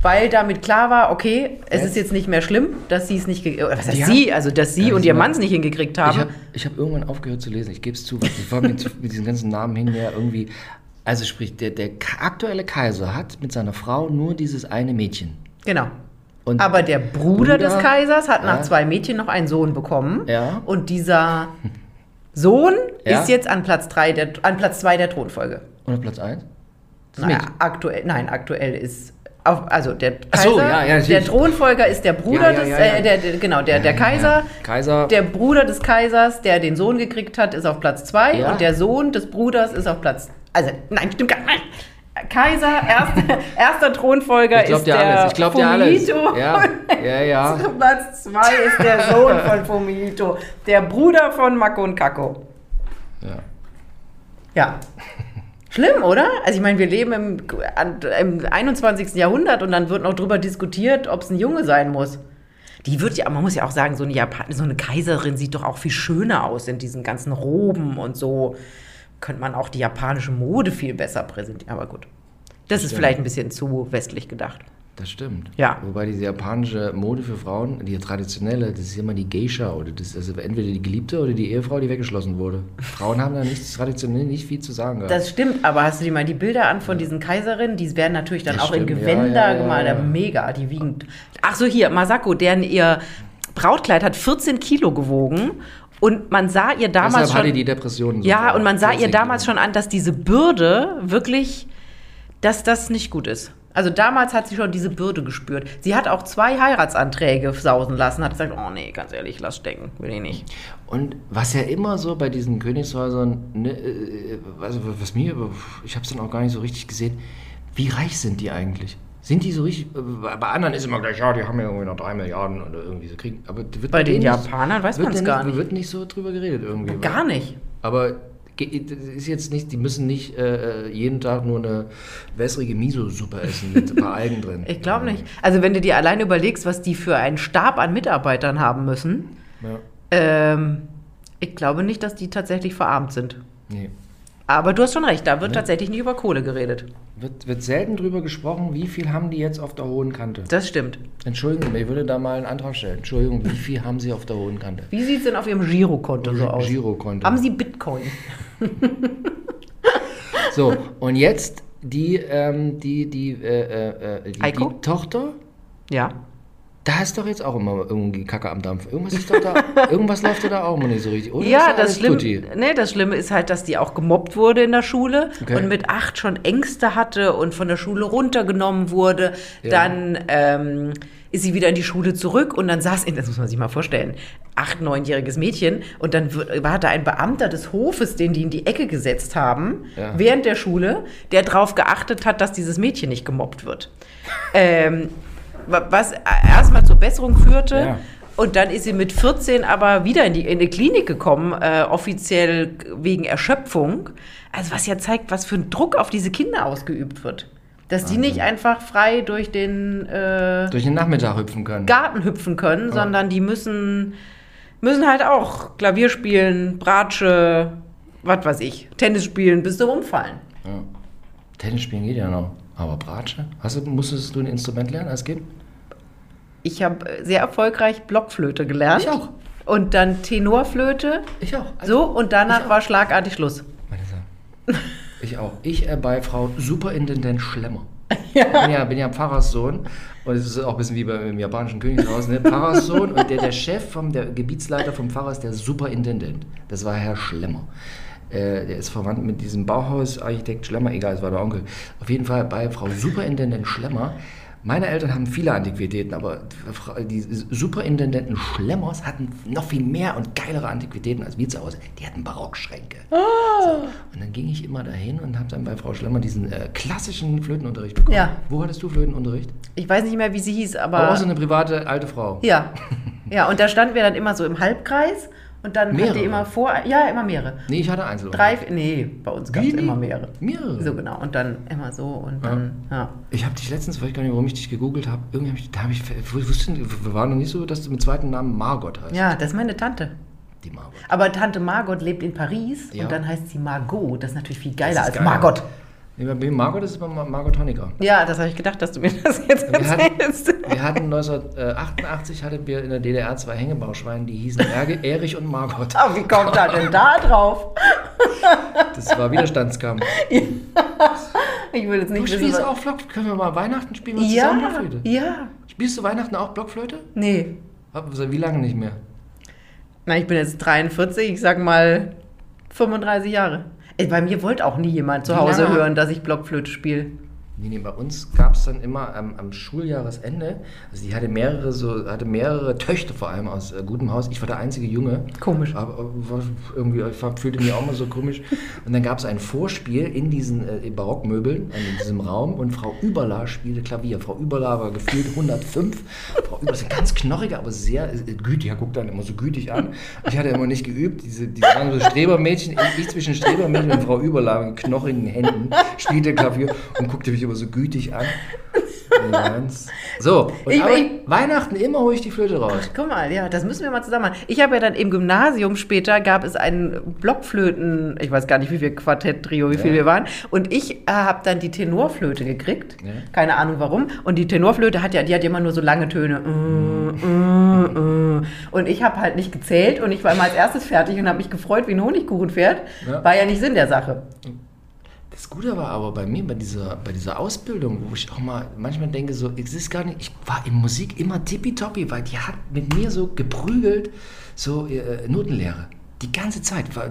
weil damit klar war, okay, es Ja. ist jetzt nicht mehr schlimm, dass sie es nicht, was heißt Ja. sie, also dass sie Ja, und ihr Mann es nicht hingekriegt Ich haben. habe ich hab irgendwann aufgehört zu lesen. Ich gebe es zu, weil ich war mit, mit diesen ganzen Namen hin ja irgendwie. Also sprich, der, der aktuelle Kaiser hat mit seiner Frau nur dieses eine Mädchen. genau. Und Aber der Bruder, Bruder, des Kaisers hat nach ja. zwei Mädchen noch einen Sohn bekommen. Ja. Und dieser Sohn Ja. ist jetzt an Platz drei der, an Platz zwei der Thronfolge. oder Platz 1? Das Naja, aktuell, nein, aktuell ist auf, also der Ach Kaiser, so, ja, ja, der. Thronfolger ist der Bruder Ja, des. Äh, der, der, genau, der, der Kaiser. Kaiser. Der Bruder des Kaisers, der den Sohn gekriegt hat, ist auf Platz zwei Ja. und der Sohn des Bruders ist auf Platz. Also, nein, stimmt gar nicht. Kaiser, erster, erster Thronfolger ich glaub ist dir der alles. Ich glaub dir alles. Ja, ja, ja. Platz zwei ist der Sohn von Fumito, der Bruder von Mako und Kako. ja. Ja. Schlimm, oder? Also ich meine, wir leben im, im 21. Jahrhundert und dann wird noch drüber diskutiert, ob es ein Junge sein muss. Die wird ja, man muss ja auch sagen, so eine, Japan so eine Kaiserin sieht doch auch viel schöner aus in diesen ganzen Roben und so. Könnte man auch die japanische Mode viel besser präsentieren. Aber gut. Das ist Stimmt. vielleicht ein bisschen zu westlich gedacht. Das stimmt. Ja. Wobei diese japanische Mode für Frauen, die traditionelle, das ist immer die Geisha oder das ist also entweder die Geliebte oder die Ehefrau, die weggeschlossen wurde. Frauen haben da nichts traditionell nicht viel zu sagen gehabt. Das stimmt, aber hast du dir mal die Bilder an von diesen Kaiserinnen? Die werden natürlich dann Das auch in stimmt, ja, Gewänder ja, ja, gemalt. ja. Mega, die wiegen. Ach so, hier, Masako, deren ihr Brautkleid hat 14 Kilo gewogen. Und man sah ihr damals Deshalb schon. hatte die Depressionen. ja, und man sah ihr 14 damals schon an, dass diese Bürde wirklich, dass das nicht gut ist. Also damals hat sie schon diese Bürde gespürt. Sie hat auch zwei Heiratsanträge sausen lassen, hat gesagt, oh nee, ganz ehrlich, lass stecken, will ich nicht. Und was ja immer so bei diesen Königshäusern, ne, äh, also was mir, ich habe es dann auch gar nicht so richtig gesehen, wie reich sind die eigentlich? Sind die so richtig, äh, bei anderen ist immer gleich, ja, die haben ja irgendwie noch drei Milliarden oder irgendwie so kriegen, aber wird Bei den Japanern weiß man es gar nicht. Wird nicht so drüber geredet irgendwie. Gar nicht. Aber das ist jetzt nicht, die müssen nicht äh, jeden Tag nur eine wässrige Miso-Suppe essen mit ein paar Algen drin. Ich glaube nicht. Also wenn du dir alleine überlegst, was die für einen Stab an Mitarbeitern haben müssen, Ja, ähm, ich glaube nicht, dass die tatsächlich verarmt sind. nee. Aber du hast schon recht, da wird tatsächlich nicht über Kohle geredet. Wird, wird selten drüber gesprochen, wie viel haben die jetzt auf der hohen Kante? Das stimmt. Entschuldigung, ich würde da mal einen Antrag stellen. Entschuldigung, wie viel haben Sie auf der hohen Kante? Wie sieht es denn auf Ihrem Girokonto so aus? Girokonto. Haben Sie Bitcoin? So, und jetzt die, ähm, die, die, äh, äh, die, Heiko? die Tochter, Ja. Da ist doch jetzt auch immer irgendwie Kacke am Dampf. Irgendwas ist doch da, irgendwas läuft da auch immer nicht so richtig. Oder Ja, da das, alles Schlimm, tutti? nee, das Schlimme ist halt, dass die auch gemobbt wurde in der Schule Okay. und mit acht schon Ängste hatte und von der Schule runtergenommen wurde. Ja. Dann ähm, ist sie wieder in die Schule zurück und dann saß, in, das muss man sich mal vorstellen, acht, neunjähriges Mädchen und dann war da ein Beamter des Hofes, den die in die Ecke gesetzt haben, Ja. während der Schule, der darauf geachtet hat, dass dieses Mädchen nicht gemobbt wird. ähm, was erstmal zur Besserung führte. Ja. Und dann ist sie mit 14 aber wieder in die, in die Klinik gekommen, äh, offiziell wegen Erschöpfung. Also was ja zeigt, was für ein Druck auf diese Kinder ausgeübt wird. Dass die nicht einfach frei durch den äh, Durch den Nachmittag hüpfen können. Garten hüpfen können, sondern die müssen, müssen halt auch Klavier spielen, Bratsche, was weiß ich, Tennis spielen, bis sie umfallen. Ja. Tennis spielen geht ja noch. Aber Bratsche? Hast du, musstest du ein Instrument lernen als Kind? Ich habe sehr erfolgreich Blockflöte gelernt. Ich auch. Und dann Tenorflöte. Ich auch. So, und Ich danach war schlagartig Schluss. Meine Sache. Ich auch. Ich äh, bei Frau Superintendent Schlemmer. Ja. Bin, ja, bin ja Pfarrerssohn und es ist auch ein bisschen wie beim japanischen Königshaus, ne? Pfarrerssohn und der, der Chef, vom, der Gebietsleiter vom Pfarrer ist der Superintendent. Das war Herr Schlemmer. Äh, der ist verwandt mit diesem Bauhausarchitekt Schlemmer, egal, es war der Onkel. Auf jeden Fall bei Frau Superintendent Schlemmer. Meine Eltern haben viele Antiquitäten, aber die Superintendenten Schlemmers hatten noch viel mehr und geilere Antiquitäten als wir zu Hause. Die hatten Barockschränke. So. Und dann ging ich immer dahin und habe dann bei Frau Schlemmer diesen äh, klassischen Flötenunterricht bekommen. Ja. Wo hattest du Flötenunterricht? Ich weiß nicht mehr, wie sie hieß, aber. Aber auch so eine private alte Frau. ja. Ja, und da standen wir dann immer so im Halbkreis und dann hat Mehrere? die immer vor. Ja, immer mehrere. Nee, ich hatte Einzel. Drei, nee, bei uns gab es immer mehrere. Mehrere. So genau. Und dann immer so und dann, ja. Ich habe dich letztens, weiß ich gar nicht, warum ich dich gegoogelt habe, irgendwie habe ich, da habe ich, wusste, wir waren noch nicht so, dass du mit zweiten Namen Margot heißt. Ja, das ist meine Tante. Die Margot. Aber Tante Margot lebt in Paris Ja. und dann heißt sie Margot. Das ist natürlich viel geiler als geil. Margot. Bei Margot ist es bei Mar- Margot Honecker. Ja, das habe ich gedacht, dass du mir das jetzt Wir hatten, erzählst. wir hatten 1988 hatten wir in der DDR zwei Hängebauschweine, die hießen Erich und Margot. Oh, wie kommt er denn da drauf? Das war Widerstandskampf. Ich will jetzt Du nicht wissen. spielst was- auch Block, können wir mal Weihnachten spielen wir zusammen Ja, Blockflöte? ja. Spielst du Weihnachten auch Blockflöte? Nee. Wie lange nicht mehr? Na, ich bin jetzt 43, ich sag mal 35 Jahre. Bei mir wollte auch nie jemand zu Hause lange? hören, dass ich Blockflöte spiele. Nee, nee, bei uns gab es dann immer am, am Schuljahresende, also die hatte mehrere so, hatte mehrere Töchter vor allem aus äh, gutem Haus. Ich war der einzige Junge. Komisch. Aber äh, war irgendwie, ich war- fühlte mich auch mal so komisch. Und dann gab es ein Vorspiel in diesen äh, Barockmöbeln, in diesem Raum und Frau Überla spielte Klavier. Frau Überla war gefühlt 105. Frau Überla ist eine ganz knorrige, aber sehr äh, gütig. Er guckt dann immer so gütig an. Ich hatte immer nicht geübt. Diese, die waren so Strebermädchen. Ich, ich zwischen Strebermädchen und Frau Überla mit knochigen Händen spielte Klavier und guckte mich immer so gütig an. So, und Ich- aber ich- Weihnachten immer hole ich die Flöte raus. Guck mal, ja, das müssen wir mal zusammen machen. Ich habe ja dann im Gymnasium später gab es einen Blockflöten, ich weiß gar nicht, wie viel Quartett, Trio, wie viel Ja. wir waren. Und ich äh, habe dann die Tenorflöte gekriegt. Ja. Keine Ahnung warum. Und die Tenorflöte hat ja, die hat ja immer nur so lange Töne. Mm, mm, mm. Und ich habe halt nicht gezählt und ich war immer als erstes fertig und habe mich gefreut wie ein Honigkuchenpferd. Ja. War ja nicht Sinn der Sache. Das Gute war aber bei mir, bei dieser, bei dieser Ausbildung, wo ich auch mal manchmal denke, so, es ist gar nicht, ich war in Musik immer tippitoppi, weil die hat mit mir so geprügelt, so äh, Notenlehre. Die ganze Zeit war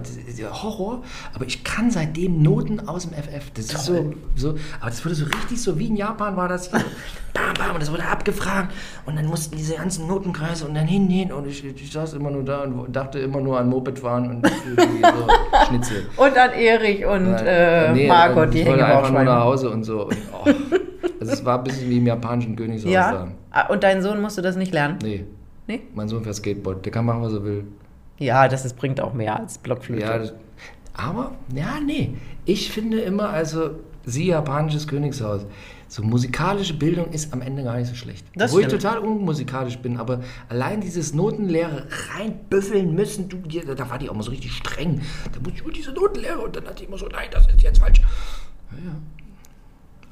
Horror, aber ich kann seitdem Noten aus dem FF. Das ist so, so, aber das wurde so richtig so wie in Japan war das hier. Bam, bam, und das wurde abgefragt und dann mussten diese ganzen Notenkreise und dann hin, hin und ich, ich saß immer nur da und dachte immer nur an Moped fahren und so Schnitzel. Und an Erich und Nein, äh, nee, Margot, die Ich wollte einfach nur nach. Hause und so. Und, oh, also es war ein bisschen wie im japanischen Königshaus Ja. da. Ah, Und dein Sohn musste das nicht lernen? Nee, Nee? mein Sohn fährt Skateboard. Der kann machen, was er will. Ja, das ist, bringt auch mehr als Blockflöte. Ja, aber, ja, nee. Ich finde immer, also, sie japanisches Königshaus. So musikalische Bildung ist am Ende gar nicht so schlecht. Das Wo ich stimmt. total unmusikalisch bin, aber allein dieses Notenlehre reinbüffeln müssen, du, da war die auch mal so richtig streng. Da muss ich nur diese Notenlehre und dann hat die immer so, nein, das ist jetzt falsch. Ja, ja.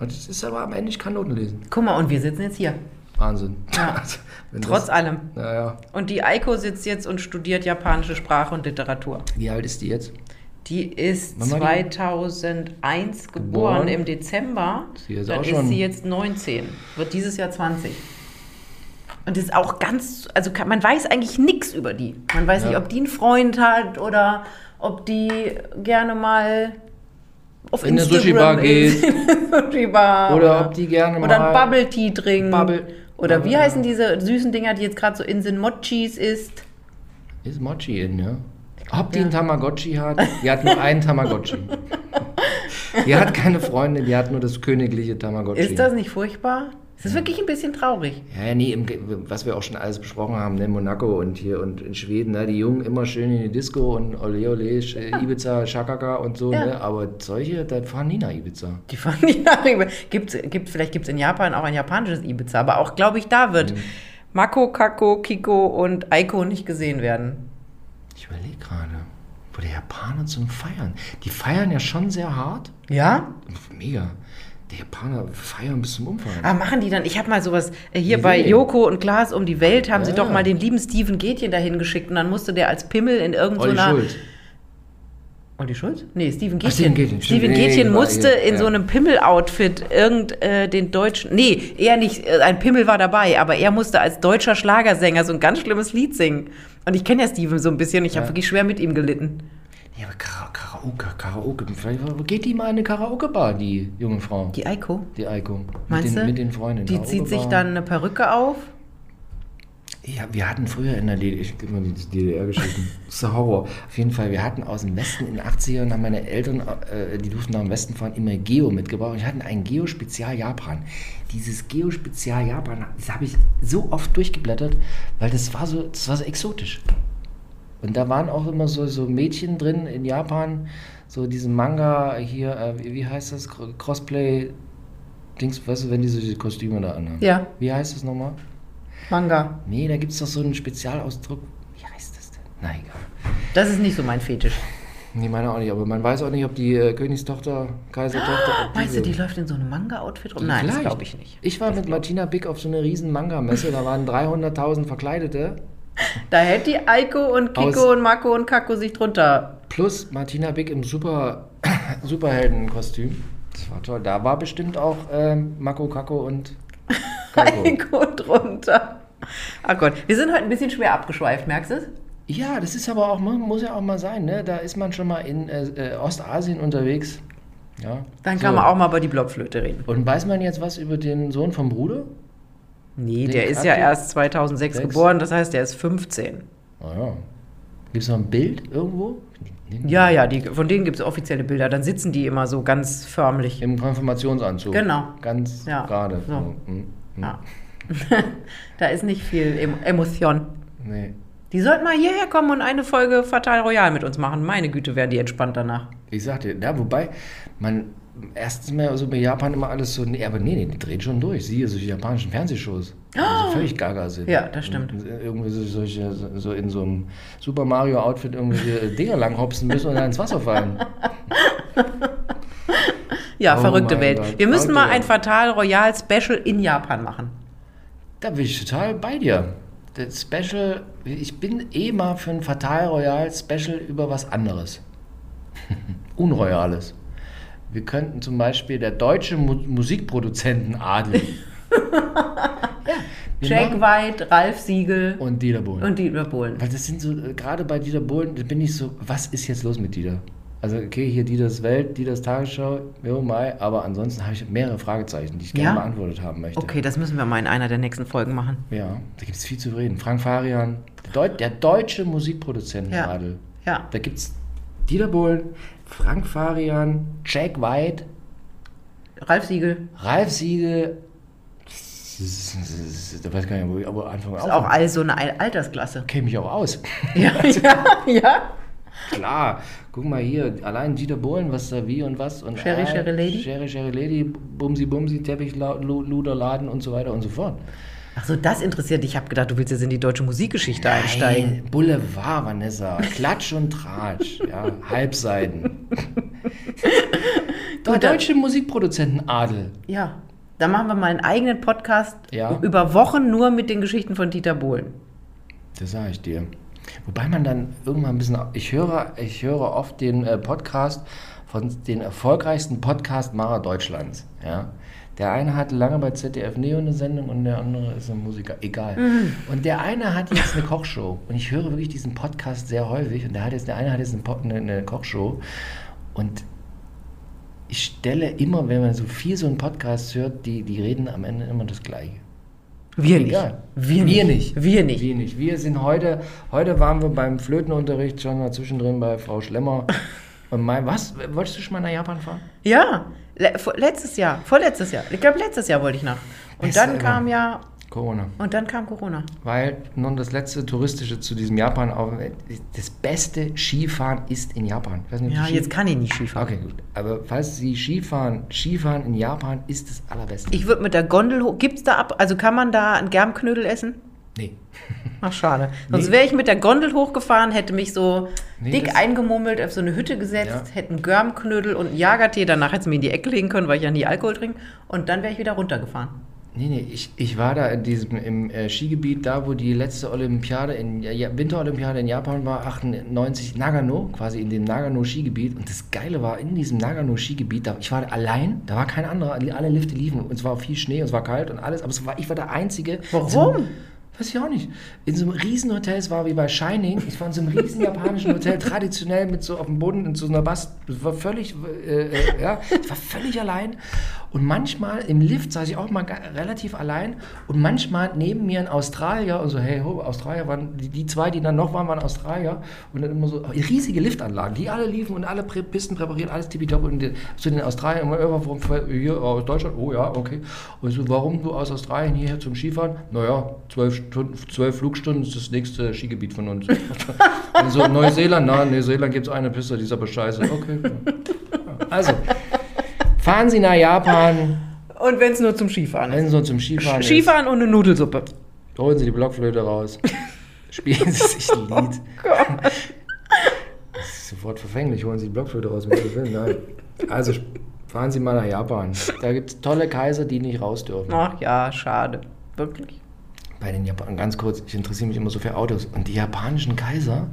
Und es ist aber am Ende, ich kann Noten lesen. Guck mal, und wir sitzen jetzt hier. Wahnsinn. Ja. Wenn Trotz das, allem. Naja, Und die Eiko sitzt jetzt und studiert japanische Sprache und Literatur. wie alt ist die jetzt? Die ist Wann war die? 2001 geboren, im Dezember. Sie ist Dann ist sie jetzt 19, wird dieses Jahr 20. Und das ist auch ganz, also kann, man weiß eigentlich nichts über die. Man weiß Ja. nicht, ob die einen Freund hat oder ob die gerne mal auf In eine Instagram Sushi-Bar ist. In eine Sushi-Bar. Oder ob die gerne Oder mal- ein Bubble Tea trinkt. Bubble- Oder Bubble, wie ja. heißen diese süßen Dinger, die jetzt gerade so in sind, Mochis ist? Ist Mochi in, ja? Ob die einen Tamagotchi hat? Die hat nur einen Tamagotchi. die hat keine Freundin, die hat nur das königliche Tamagotchi. Ist das nicht furchtbar? Es ist wirklich ein bisschen traurig. Ja, ja, nee, im, was wir auch schon alles besprochen haben, ne, Monaco und hier und in Schweden, ne, die Jungen immer schön in die Disco und ole ole, Sch- Ibiza, Shakaka und so, Ja. ne, aber solche, da fahren nie nach Ibiza. Die fahren nicht nach Ibiza. Gibt's, gibt, vielleicht gibt es in Japan auch ein japanisches Ibiza, aber auch, glaube ich, da wird Mako, Kako, Kiko und Aiko nicht gesehen werden. Ich überlege gerade, wo die Japaner zum Feiern, die feiern ja schon sehr hart, Ja? mega, die Japaner feiern bis zum Umfallen. Ah, machen die dann? Ich habe mal sowas äh, hier Wie bei? Joko und Glas um die Welt haben sie Ja. doch mal den lieben Steven Gätchen dahin geschickt und dann musste der als Pimmel in irgendeiner Schulz. Olli Schulz? Nee, Steven Ach, Steven Gätchen. Gätchen. Steven Nee, Gätchen war musste hier, in ja. so einem Pimmel-Outfit irgend äh, den deutschen. Nee, eher nicht, äh, ein Pimmel war dabei, aber er musste als deutscher Schlagersänger so ein ganz schlimmes Lied singen. Und ich kenne ja Steven so ein bisschen, ich habe wirklich schwer mit ihm gelitten. Ja, aber Kara Karaoke, Karaoke, vielleicht geht die mal in eine Karaoke-Bar, die junge Frau, Die Eiko. die Eiko, Meinst mit den, du? mit den Freundinnen. Die zieht sich dann eine Perücke auf. Ja, wir hatten früher in der DDR, ich gebe mal die DDR-Geschichten, das ist der Horror. Auf jeden Fall, wir hatten aus dem Westen in den 80ern, haben meine Eltern, äh, die durften nach dem Westen fahren, immer Geo mitgebracht. Wir hatten ein Geo-Spezial Japan. Dieses Geo-Spezial Japan, das habe ich so oft durchgeblättert, weil das war so, das war so exotisch. Und da waren auch immer so, so Mädchen drin in Japan, so diesen Manga hier, äh, wie, heißt das? Cro- Crossplay, Dings, weißt du, wenn die so die Kostüme da anhaben. Ja. Wie heißt das nochmal? Manga. Nee, da gibt es doch so einen Spezialausdruck. Wie heißt das denn? Na egal. Das ist nicht so mein Fetisch. Nee, meine auch nicht, aber man weiß auch nicht, ob die äh, Königstochter, Kaisertochter. ob Meinst du, die läuft in so einem Manga-Outfit rum? Nein, das glaube ich nicht. Ich war mit Martina Bick auf so einer riesen Manga-Messe, da waren 300.000 Verkleidete. Da hält die Eiko und Kiko Aus- und Mako und Kako sich drunter. Plus Martina Bick im Super, Superheldenkostüm. Das war toll. Da war bestimmt auch ähm, Mako Kako und Kako. Eiko drunter. Ach Gott, wir sind heute ein bisschen schwer abgeschweift, merkst du es? ja, das ist aber auch, mu- muss ja auch mal sein, ne? Da ist man schon mal in äh, äh, Ostasien unterwegs. Ja. Dann So. kann man auch mal über die Blockflöte reden. Und weiß man jetzt was über den Sohn vom Bruder? Nee, Den der ist ja erst 2006 Sechs. geboren, das heißt, der ist 15. Ah ja. Gibt es noch ein Bild irgendwo? Ja, ja, die, von denen gibt es offizielle Bilder. Dann sitzen die immer so ganz förmlich. Im Konfirmationsanzug. Genau. Ganz Ja, gerade. so. Hm, hm, hm. Ja. da ist nicht viel em Emotion. Nee. Die sollten mal hierher kommen und eine Folge Fatal Royal mit uns machen. Meine Güte, wären die entspannt danach. Ich sagte, ja, wobei, man, erstens mal so bei Japan immer alles so, nee, aber nee, nee, die drehen schon durch. Siehe, solche japanischen Fernsehshows, die so völlig gaga sind. Ja, das stimmt. Und irgendwie so, solche, so- in so einem Super Mario-Outfit irgendwelche Dinger langhopsen müssen und dann ins Wasser fallen. Ja, Oh verrückte Welt. Gott, Wir müssen mal ein Fatal Royal Special in Japan machen. Da bin ich total bei dir. Das Special, ich bin eh mal für ein Fatal Royal Special über was anderes. Unroyales. Wir könnten zum Beispiel der deutsche Mu Musikproduzentenadel. ja, Jack White, Ralf Siegel und Dieter Bohlen. und Dieter Bohlen. Weil das sind so, äh, gerade bei Dieter Bohlen, da bin ich so, was ist jetzt los mit Dieter? Also, okay, hier Dieters Welt, Dieters Tagesschau, jo, Mai, aber ansonsten habe ich mehrere Fragezeichen, die ich gerne Ja? beantwortet haben möchte. Okay, das müssen wir mal in einer der nächsten Folgen machen. Ja, da gibt es viel zu reden. Frank Farian, der, Deut der deutsche Musikproduzentenadel. Ja. Da gibt es Dieter Bohlen, Frank Farian, Jack White, Ralf Siegel. Ralf Siegel. Da weiß gar nicht, wo ich aber anfangen Ist auch all so eine Al- Altersklasse. Kenne mich auch aus. Ja, ja, ja. Klar, guck mal hier, allein Dieter Bohlen, was da wie und was. Und Sherry, Sherry Lady? Sherry, Sherry Lady, Bumsi, Bumsi, Teppich, Lu- Luderladen und so weiter und so fort. Ach so, das interessiert dich. Ich habe gedacht, du willst jetzt in die deutsche Musikgeschichte einsteigen. Nein, Boulevard, Vanessa. Klatsch und Tratsch. Ja, Halbseiten. Der deutsche Musikproduzentenadel. Ja. Da machen wir mal einen eigenen Podcast Ja. über Wochen nur mit den Geschichten von Dieter Bohlen. Das sage ich dir. Wobei man dann irgendwann ein bisschen. Ich höre, ich höre oft den äh, Podcast von den erfolgreichsten Podcast-Macher Deutschlands. Ja. Der eine hatte lange bei ZDF Neo eine Sendung und der andere ist ein Musiker. Egal. Und der eine hat jetzt eine Kochshow. Und ich höre wirklich diesen Podcast sehr häufig. Und der, hat jetzt, der eine hat jetzt eine, eine, Kochshow. Und ich stelle immer, wenn man so viel so einen Podcast hört, die, die reden am Ende immer das Gleiche. Wir nicht. Wir, Wir nicht. nicht. Wir nicht. Wir nicht. Wir sind heute, heute waren wir beim Flötenunterricht schon mal zwischendrin bei Frau Schlemmer. Und mein, was? Wolltest du schon mal nach Japan fahren? Ja. Le vor- letztes Jahr. Vorletztes Jahr. Ich glaube, letztes Jahr wollte ich nach. Und Beste dann kam ja, Corona. und dann kam Corona. Weil nun das letzte touristische zu diesem Japan, auf, das beste Skifahren ist in Japan. Ich weiß nicht, Ja, jetzt kann ich nicht Skifahren. Okay, gut. Aber falls Sie Skifahren, Skifahren in Japan ist das allerbeste. Ich würde mit der Gondel hoch. Gibt's da ab? Also kann man da einen Germknödel essen? Nee. Ach, schade. Sonst Nee. wäre ich mit der Gondel hochgefahren, hätte mich so Nee, dick eingemummelt, auf so eine Hütte gesetzt, Ja. hätte einen Görmknödel und einen Jagertee. Danach hätte es mir in die Ecke legen können, weil ich ja nie Alkohol trinke. Und dann wäre ich wieder runtergefahren. Nee, nee, ich, ich war da in diesem, im äh, Skigebiet, da wo die letzte Olympiade, in, ja, Winterolympiade in Japan war, 98, Nagano, quasi in dem Nagano-Skigebiet. Und das Geile war, in diesem Nagano-Skigebiet, da, ich war allein, da war kein anderer, alle Lifte liefen. Und es war viel Schnee und es war kalt und alles, aber es war, ich war der Einzige. Warum? Weiß ich auch nicht. In so einem riesen Hotel, es war wie bei Shining, ich war in so einem riesen japanischen Hotel, traditionell mit so auf dem Boden in so einer Bast, das war völlig, äh, äh, ja, ich war völlig allein. Und manchmal im Lift saß ich auch mal relativ allein und manchmal neben mir ein Australier und so, hey, ho, Australier waren, die, die zwei, die dann noch waren, waren Australier und dann immer so riesige Liftanlagen, die alle liefen und alle Prä Pisten präpariert, alles tippitopp und zu den Australiern immer, äh, warum, hier aus Deutschland, oh ja, okay. Und so, warum du aus Australien hierher zum Skifahren? Naja, zwölf, Stunden, zwölf Flugstunden ist das nächste Skigebiet von uns. und so, Neuseeland, na, in Neuseeland gibt es eine Piste, die ist aber scheiße. Okay. Also, fahren Sie nach Japan, Und wenn es nur zum Skifahren wenn ist. Sie so zum Skifahren ist, Skifahren und eine Nudelsuppe. holen Sie die Blockflöte raus, spielen Sie sich ein Lied. Das ist sofort verfänglich, holen Sie die Blockflöte raus. Nein. Also, fahren Sie mal nach Japan. Da gibt es tolle Kaiser, die nicht raus dürfen. Ach ja, schade. Wirklich. Bei den Japanern, ganz kurz, ich interessiere mich immer so für Autos. Und die japanischen Kaiser,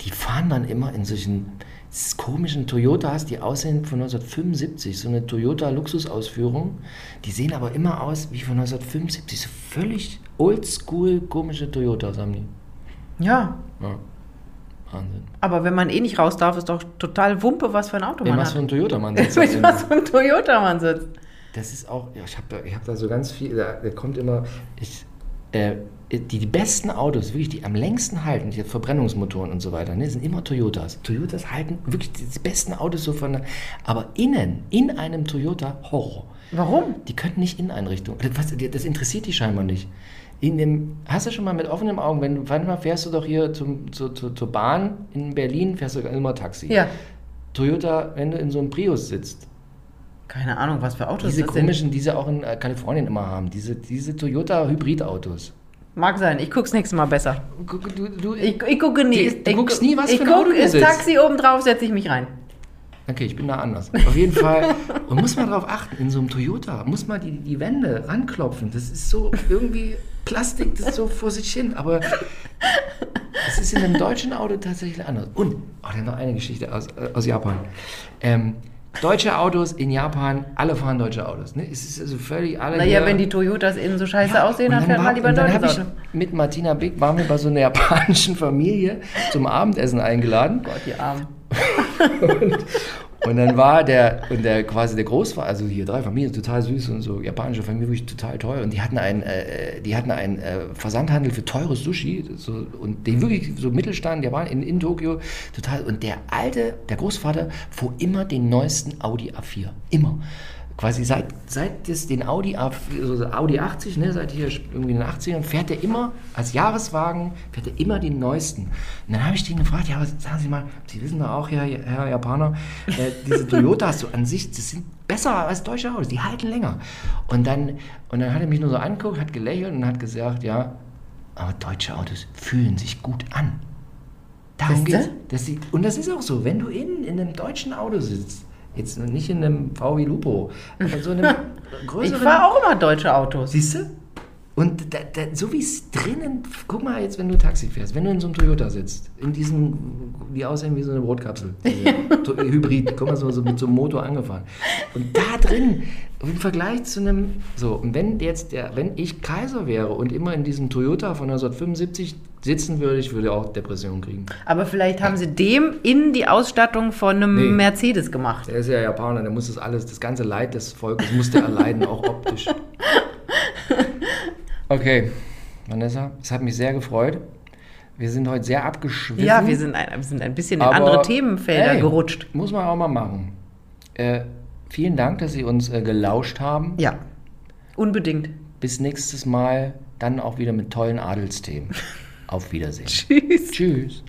die fahren dann immer in solchen komischen Toyotas, die aussehen von 1975, so eine Toyota-Luxusausführung. Die sehen aber immer aus wie von 1975, so völlig oldschool komische Toyotas haben die. Ja. Ja. Wahnsinn. Aber wenn man eh nicht raus darf, ist doch total Wumpe, was für ein Auto man was für hat. ein Toyota man sitzt. Was für ein Toyota man sitzt. Das ist auch, ja, ich habe da, ich hab da so ganz viel, da, da kommt immer, ich, äh, die, die besten Autos, wirklich die am längsten halten, die Verbrennungsmotoren und so weiter, ne, sind immer Toyotas. Toyotas halten wirklich die, die besten Autos so von, aber innen, in einem Toyota, Horror. Warum? Die können nicht Inneneinrichtung. Das, das interessiert die scheinbar nicht. In dem, hast du schon mal mit offenen Augen, wenn du, manchmal fährst du doch hier zum, zur, zur, zur Bahn in Berlin, fährst du immer Taxi. Ja. Toyota, wenn du in so einem Prius sitzt, Keine Ahnung, was für Autos diese das sind. komischen, die sie auch in äh, Kalifornien immer haben, diese, diese Toyota-Hybridautos. Mag sein, ich guck's nächstes Mal besser. Du, du, du, Ich, ich gucke nie. Die- du ich, guckst nie, was ich für ein guck, Auto du ist. Taxi oben drauf, setze ich mich rein. okay, ich bin da anders. Auf jeden Fall. Und muss man darauf achten, in so einem Toyota muss man die, die Wände ranklopfen. Das ist so irgendwie Plastik, das ist so vor sich hin. Aber es ist in einem deutschen Auto tatsächlich anders. Und, oh, dann noch eine Geschichte aus, äh, aus Japan. Ähm, deutsche Autos in Japan, alle fahren deutsche Autos. Ne? Es ist also völlig alle. Naja, wenn die Toyotas innen so scheiße aussehen, und dann fährt war- man lieber ein und dann deutsches hab Auto. ich mit Martina Big waren wir bei so einer japanischen Familie zum Abendessen eingeladen. Gott, die Armen. Und dann war der, und der quasi der Großvater, also hier drei Familien, total süß und so, japanische Familie, wirklich total teuer. Und die hatten einen, äh, die hatten einen äh, Versandhandel für teures Sushi. So, und die wirklich so Mittelstand, war in, in Tokio, total. Und der alte, der Großvater, fuhr immer den neuesten Audi A4. Immer. Quasi seit, seit es den Audi, also Audi 80, ne, seit hier irgendwie in den 80ern, fährt er immer, als Jahreswagen, fährt er immer den neuesten. Und dann habe ich den gefragt, ja, was, sagen Sie mal, Sie wissen doch auch, Herr, Herr Japaner, äh, diese Toyotas so an sich, das sind besser als deutsche Autos, die halten länger. Und dann, und dann hat er mich nur so angeguckt, hat gelächelt und hat gesagt, ja, aber deutsche Autos fühlen sich gut an. Darum Siehste? geht's. Dass sie, und das ist auch so, wenn du in, in einem deutschen Auto sitzt, jetzt nicht in einem VW Lupo, aber so einem Ich größeren... fahre auch immer deutsche Autos. Siehst du? Und da, da, so wie es drinnen, guck mal jetzt, wenn du Taxi fährst, wenn du in so einem Toyota sitzt, in diesem, die aussehen wie so eine Brotkapsel, diese To- Hybrid, guck mal, so, so mit so einem Motor angefahren. Und da drin, im Vergleich zu einem, so, und wenn jetzt der, wenn ich Kaiser wäre und immer in diesem Toyota von 1975 sitzen würde, ich würde auch Depressionen kriegen. Aber vielleicht haben sie dem in die Ausstattung von einem Nee. Mercedes gemacht. Der ist ja Japaner, der muss das alles, das ganze Leid des Volkes muss der erleiden, auch optisch. Okay, Vanessa, es hat mich sehr gefreut. Wir sind heute sehr abgeschwiffen. Ja, wir sind ein, wir sind ein bisschen in andere Themenfelder hey, gerutscht. Muss man auch mal machen. Äh, vielen Dank, dass Sie uns äh, gelauscht haben. Ja, unbedingt. bis nächstes Mal, dann auch wieder mit tollen Adelsthemen. Auf Wiedersehen. Tschüss. Tschüss.